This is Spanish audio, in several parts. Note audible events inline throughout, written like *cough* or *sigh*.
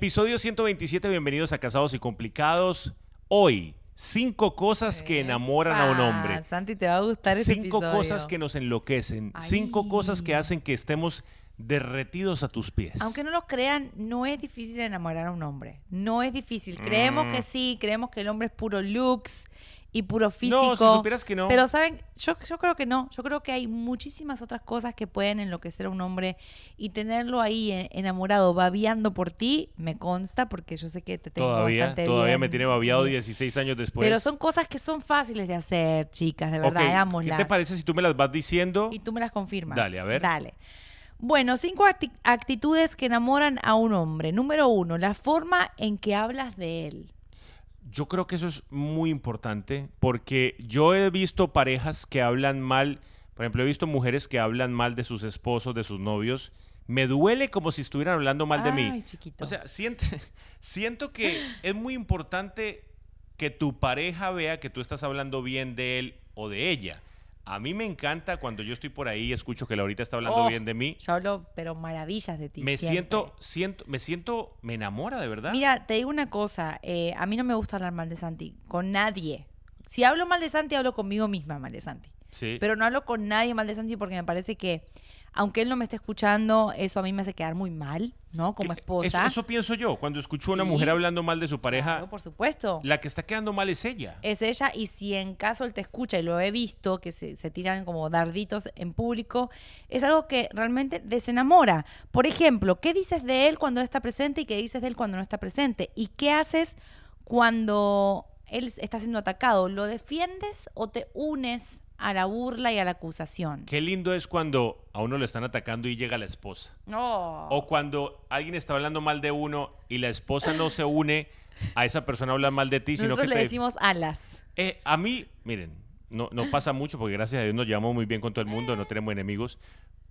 Episodio 127, bienvenidos a Casados y Complicados. Hoy, cinco cosas que enamoran a un hombre. Santi, te va a gustar ese Cinco episodio. cosas que nos enloquecen. Cinco cosas que hacen que estemos derretidos a tus pies. Aunque no lo crean, no es difícil enamorar a un hombre. No es difícil. Creemos Mm. que sí, creemos que el hombre es puro looks y puro físico. No, si supieras que no. Pero, ¿saben? Yo, yo creo que no. Yo creo que hay muchísimas otras cosas que pueden enloquecer a un hombre y tenerlo ahí eh, enamorado, babeando por ti, me consta, porque yo sé que te tengo todavía, bastante todavía bien. me tiene babiado bien. 16 años después. Pero son cosas que son fáciles de hacer, chicas, de verdad, Ok, ¿Qué te parece si tú me las vas diciendo? Y tú me las confirmas. Dale, a ver. Dale. Bueno, cinco acti- actitudes que enamoran a un hombre. Número uno, la forma en que hablas de él. Yo creo que eso es muy importante porque yo he visto parejas que hablan mal, por ejemplo, he visto mujeres que hablan mal de sus esposos, de sus novios. Me duele como si estuvieran hablando mal de mí. Chiquito. O sea, siento, *laughs* siento que es muy importante que tu pareja vea que tú estás hablando bien de él o de ella. A mí me encanta cuando yo estoy por ahí y escucho que Laurita está hablando Oh, bien de mí. Yo hablo, pero maravillas de ti. Me siempre. siento, siento, me siento, me enamora de verdad. Mira, te digo una cosa. eh, a mí no me gusta hablar mal de Santi. Con nadie. Si hablo mal de Santi, hablo conmigo misma mal de Santi. sí. Pero no hablo con nadie mal de Santi porque me parece que, aunque él no me esté escuchando, eso a mí me hace quedar muy mal, ¿no? Como esposa. Eso, eso pienso yo. Cuando escucho a una Sí. mujer hablando mal de su pareja, Claro, por supuesto. la que está quedando mal es ella. es ella y si en caso él te escucha y lo he visto que se, se tiran como darditos en público es algo que realmente desenamora por ejemplo qué dices de él cuando él está presente y qué dices de él cuando no está presente y qué haces cuando él está siendo atacado lo defiendes o te unes a la burla y a la acusación Qué lindo es cuando a uno lo están atacando y llega la esposa. no O cuando alguien está hablando mal de uno y la esposa no se une a esa persona a hablar mal de ti, sino nosotros que le te... decimos alas Eh, a mí, miren, no, no pasa mucho porque gracias a Dios nos llevamos muy bien con todo el mundo, no tenemos enemigos.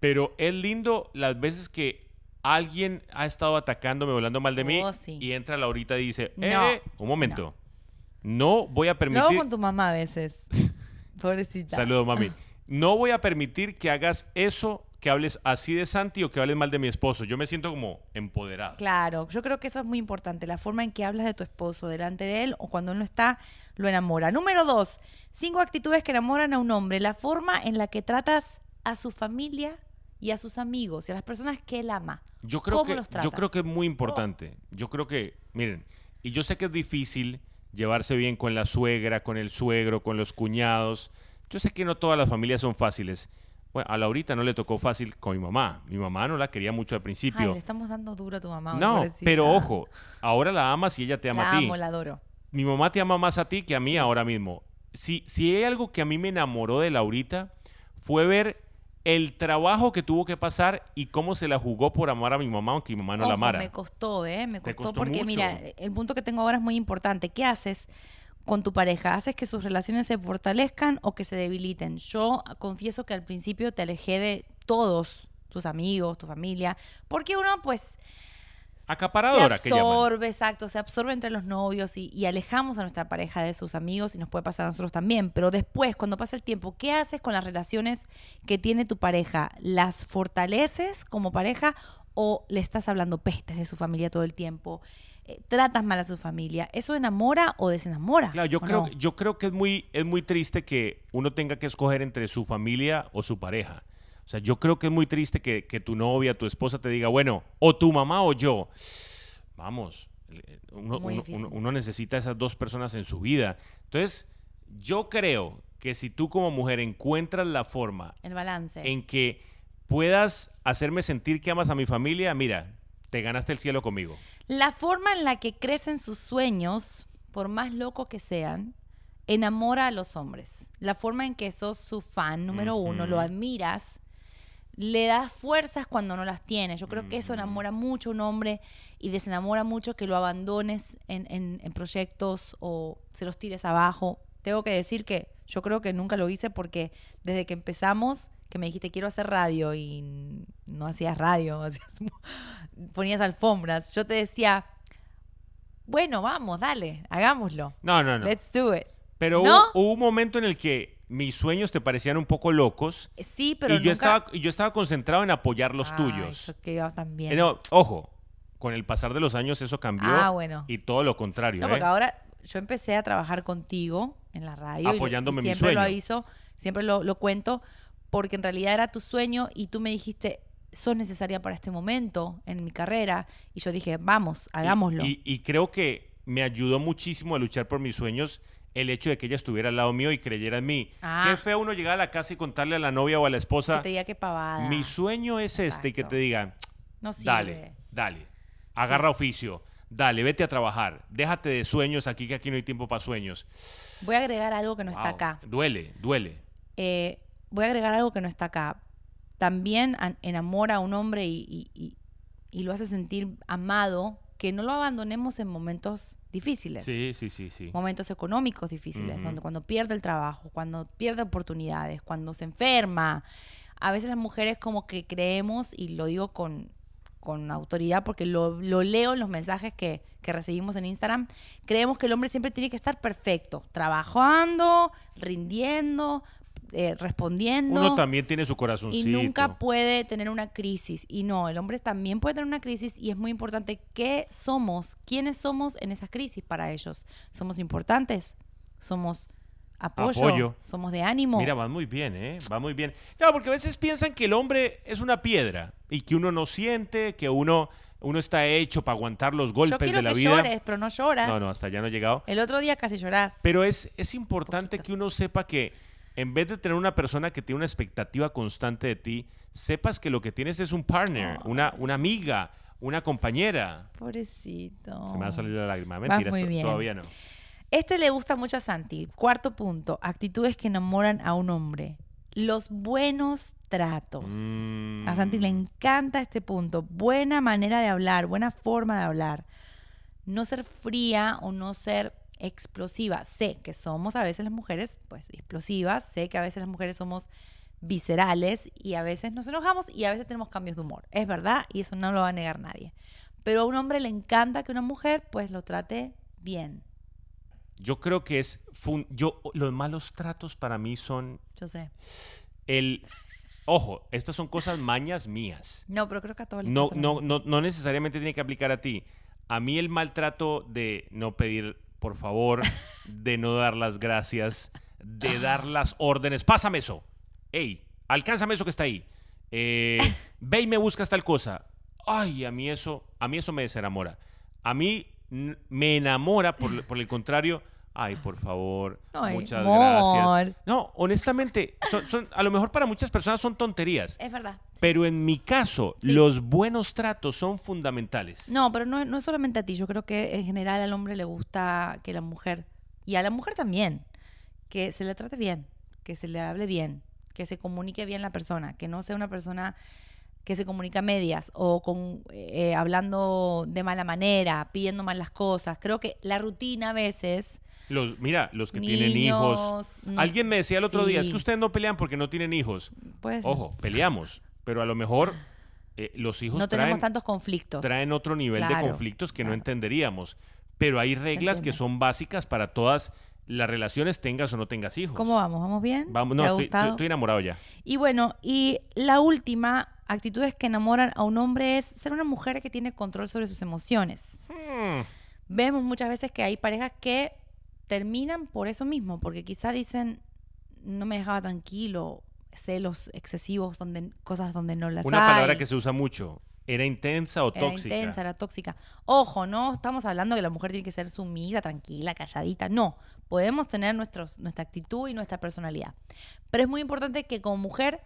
Pero es lindo las veces que alguien ha estado atacándome hablando mal de mí Oh, sí. y entra Laurita y dice, eh, No, un momento, no, voy a luego permitir... con tu mamá a veces *laughs* pobrecita Saludos, mami. *laughs* No voy a permitir que hagas eso, que hables así de Santi o que hables mal de mi esposo. Yo me siento como empoderado. Claro, yo creo que eso es muy importante, la forma en que hablas de tu esposo delante de él o cuando él no está, lo enamora. Número dos, cinco actitudes que enamoran a un hombre, la forma en la que tratas a su familia y a sus amigos y a las personas que él ama. Yo creo, ¿Cómo que, los yo tratas? creo que es muy importante. Yo creo que, miren, y yo sé que es difícil llevarse bien con la suegra, con el suegro, con los cuñados. Yo sé que no todas las familias son fáciles. Bueno, a Laurita no le tocó fácil con mi mamá. Mi mamá no la quería mucho al Ay, principio. le estamos dando duro a tu mamá. no, pero ojo, ahora la amas y ella te ama la a ti. amo, la adoro. mi mamá te ama más a ti que a mí ahora mismo. Si, si hay algo que a mí me enamoró de Laurita, fue ver el trabajo que tuvo que pasar y cómo se la jugó por amar a mi mamá, aunque mi mamá no la Ojo, amara. Me costó, ¿eh? Me costó, costó porque, mucho. mira, el punto que tengo ahora es muy importante. ¿Qué haces con tu pareja? ¿Haces que sus relaciones se fortalezcan o que se debiliten? Yo confieso que al principio te alejé de todos tus amigos, tu familia, porque uno, pues, Acaparadora, se que absorbe, exacto, se absorbe entre los novios y, y alejamos a nuestra pareja de sus amigos y nos puede pasar a nosotros también. Pero después, cuando pasa el tiempo, ¿qué haces con las relaciones que tiene tu pareja? ¿Las fortaleces como pareja o le estás hablando pestes de su familia todo el tiempo? Eh, ¿Tratas mal a su familia? ¿Eso enamora o desenamora? Claro, yo ¿O creo, no? yo creo que es muy, es muy triste que uno tenga que escoger entre su familia o su pareja. O sea, yo creo que es muy triste que, que tu novia, tu esposa te diga, bueno, o tu mamá o yo. Vamos, uno, Muy uno- difícil. uno- uno necesita esas dos personas en su vida. Entonces, yo creo que si tú como mujer encuentras la forma El balance. en que puedas hacerme sentir que amas a mi familia, mira, te ganaste el cielo conmigo. La forma en la que crecen sus sueños, por más locos que sean, enamora a los hombres. La forma en que sos su fan número uno, lo admiras, le das fuerzas cuando no las tienes. Yo creo que eso enamora mucho a un hombre y desenamora mucho que lo abandones en, en- en proyectos o se los tires abajo. Tengo que decir que yo creo que nunca lo hice porque desde que empezamos, que me dijiste quiero hacer radio y no hacías radio, *laughs* hacías ponías alfombras, yo te decía, bueno, vamos, dale, hagámoslo. No, no, no. Let's do it. Pero ¿No? hubo, hubo un momento en el que mis sueños te parecían un poco locos Sí, pero y yo, estaba, y yo estaba concentrado en apoyar los tuyos. yo que iba tan bien. Eh, no, ojo, con el pasar de los años eso cambió. Ah, bueno. Y todo lo contrario. No, ¿eh? porque ahora yo empecé a trabajar contigo en la radio. y Apoyándome y mi siempre lo aviso, siempre lo, lo cuento, porque en realidad era tu sueño y tú me dijiste, sos necesaria para este momento en mi carrera. Y yo dije, vamos, hagámoslo. Y, y creo que me ayudó muchísimo a luchar por mis sueños el hecho de que ella estuviera al lado mío y creyera en mí. Ah. Qué feo uno llegar a la casa y contarle a la novia o a la que esposa, te diga qué pavada. mi sueño es este, y que te diga, no sirve. dale, dale, agarra oficio, dale, vete a trabajar, déjate de sueños aquí, que aquí no hay tiempo para sueños. Voy a agregar algo que no está acá. Duele, duele. Eh, voy a agregar algo que no está acá. También enamora a un hombre y, y- y- y lo hace sentir amado, que no lo abandonemos en momentos difíciles. Sí, sí, sí, sí. Momentos económicos difíciles, donde cuando pierde el trabajo, cuando pierde oportunidades, cuando se enferma. A veces las mujeres como que creemos, y lo digo con, con autoridad porque lo, lo leo en los mensajes que, que recibimos en Instagram, creemos que el hombre siempre tiene que estar perfecto, trabajando, rindiendo, eh, respondiendo. Uno también tiene su y corazoncito. nunca puede tener una crisis. Y no, el hombre también puede tener una crisis y es muy importante qué somos, quiénes somos en esas crisis para ellos. ¿Somos importantes? ¿Somos apoyo? Apoyo. ¿Somos de ánimo? Mira, va muy bien, ¿eh? Va muy bien. Claro, porque a veces piensan que el hombre es una piedra y que uno no siente, que uno, uno está hecho para aguantar los Yo golpes quiero de la que vida. llores, pero no lloras. No, no, hasta allá no he llegado. El otro día casi llorás. Pero es, es importante que uno sepa que en vez de tener una persona que tiene una expectativa constante de ti, sepas que lo que tienes es un partner, una, una amiga, una compañera. Pobrecito. Se me va a salir la lágrima. Mentira, muy bien. todavía no. Este le gusta mucho a Santi. Cuarto punto, actitudes que enamoran a un hombre. Los buenos tratos. Mm. A Santi le encanta este punto. Buena manera de hablar, buena forma de hablar. No ser fría o no ser explosiva. Sé que somos a veces las mujeres, pues, explosivas. Sé que a veces las mujeres somos viscerales y a veces nos enojamos y a veces tenemos cambios de humor. Es verdad y eso no lo va a negar nadie. Pero a un hombre le encanta que una mujer, pues, lo trate bien. Yo creo que es... fun- yo, los malos tratos para mí son Yo sé. el... Ojo, estas son cosas mañas mías. No, pero creo que a todos les No, pasa no, no, no necesariamente tiene que aplicar a ti. A mí el maltrato de no pedir por favor, de no dar las gracias, de dar las órdenes. Pásame eso. Ey, alcánzame eso que está ahí. Eh, ve y me buscas tal cosa. Ay, a mí eso, a mí eso me desenamora. A mí me enamora, por, por el contrario. Ay, por favor, Ay, muchas amor. gracias. No, honestamente, son, son- a lo mejor para muchas personas son tonterías. Es verdad. Pero en mi caso, Sí. los buenos tratos son fundamentales. No, pero no, no es solamente a ti. Yo creo que en general al hombre le gusta que la mujer, y a la mujer también, que se le trate bien, que se le hable bien, que se comunique bien la persona, que no sea una persona que se comunica a medias o con eh, hablando de mala manera, pidiendo mal las cosas. Creo que la rutina a veces Los, mira, los que tienen hijos. Niños, no Alguien me decía el otro día, es sí. que ustedes no pelean porque no tienen hijos. pues Ojo, peleamos, pero a lo mejor eh, los hijos no tenemos traen, tantos conflictos. traen otro nivel de Claro, conflictos que no claro. entenderíamos. Pero hay reglas que son básicas para todas las relaciones, tengas o no tengas hijos. ¿Cómo vamos? ¿Vamos bien? Vamos, ¿Te no, estoy- estoy enamorado ya. Y bueno, y la última, actitudes que enamoran a un hombre es ser una mujer que tiene control sobre sus emociones. Hmm, Vemos muchas veces que hay parejas que terminan por eso mismo, porque quizá dicen, no me dejaba tranquilo, celos excesivos, donde cosas donde no las Una hay. palabra que se usa mucho. ¿Era intensa o Era tóxica? intensa, era tóxica. Ojo, no estamos hablando que la mujer tiene que ser sumisa, tranquila, calladita. No, podemos tener nuestros, nuestra actitud y nuestra personalidad. Pero es muy importante que como mujer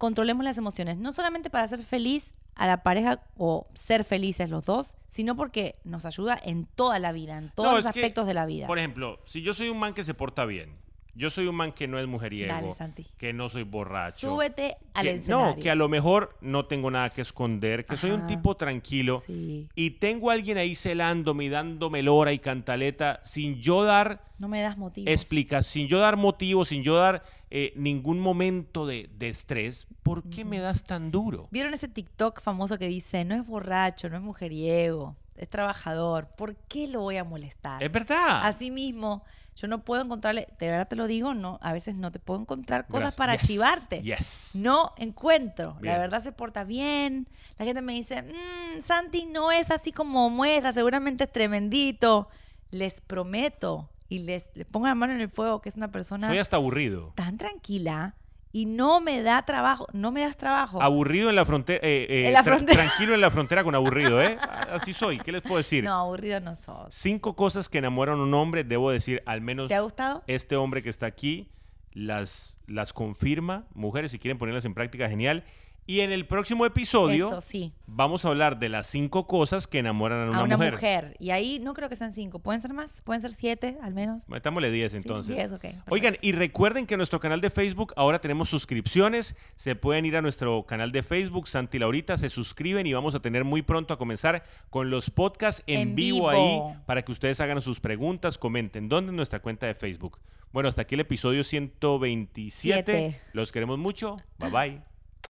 controlemos las emociones, no solamente para ser feliz a la pareja o ser felices los dos, sino porque nos ayuda en toda la vida, en todos No, los que, aspectos de la vida. Por ejemplo, si yo soy un man que se porta bien, yo soy un man que no es mujeriego, Dale, Santi. que no soy borracho. Súbete al que- escenario. no, que a lo mejor no tengo nada que esconder, que soy un tipo tranquilo Sí. y tengo a alguien ahí celándome y dándome lora y cantaleta sin yo dar No me das motivos. explicas, sin yo dar motivos, sin yo dar eh, ningún momento de, de estrés, ¿por qué me das tan duro? ¿Vieron ese TikTok famoso que dice, no es borracho, no es mujeriego, es trabajador? ¿Por qué lo voy a molestar? Es verdad. Así mismo, Yo no puedo encontrarle, de verdad te lo digo, no, a veces no te puedo encontrar cosas Gracias. para Yes. chivarte. Yes. No encuentro. Bien. La verdad se porta bien. La gente me dice, "Mm, Santi no es así como muestra, seguramente es tremendito. Les prometo y les, les pongo la mano en el fuego que es una persona Soy hasta aburrido. tan tranquila y no me da trabajo, no me das trabajo. Aburrido en la frontera. eh, eh, En la tra- frontera. Tranquilo en la frontera con aburrido, ¿eh? *laughs* Así soy. ¿Qué les puedo decir? No, aburrido no sos. Cinco cosas que enamoran a un hombre, debo decir, al menos ¿Te ha gustado? este hombre que está aquí las, las confirma. Mujeres, si quieren ponerlas en práctica, genial. Y en el próximo episodio Eso sí. vamos a hablar de las cinco cosas que enamoran a una, a una mujer. mujer. Y ahí no creo que sean cinco. ¿Pueden ser más? ¿Pueden ser siete al menos? Metámosle 10 Sí, entonces. diez, ok, perfecto. Oigan, y recuerden que en nuestro canal de Facebook ahora tenemos suscripciones. Se pueden ir a nuestro canal de Facebook, Santi Laurita, se suscriben y vamos a tener muy pronto a comenzar con los podcasts en, En vivo, vivo. ahí para que ustedes hagan sus preguntas, comenten. ¿Dónde? En nuestra cuenta de Facebook. Bueno, hasta aquí el episodio 127. Siete. Los queremos mucho. Bye bye.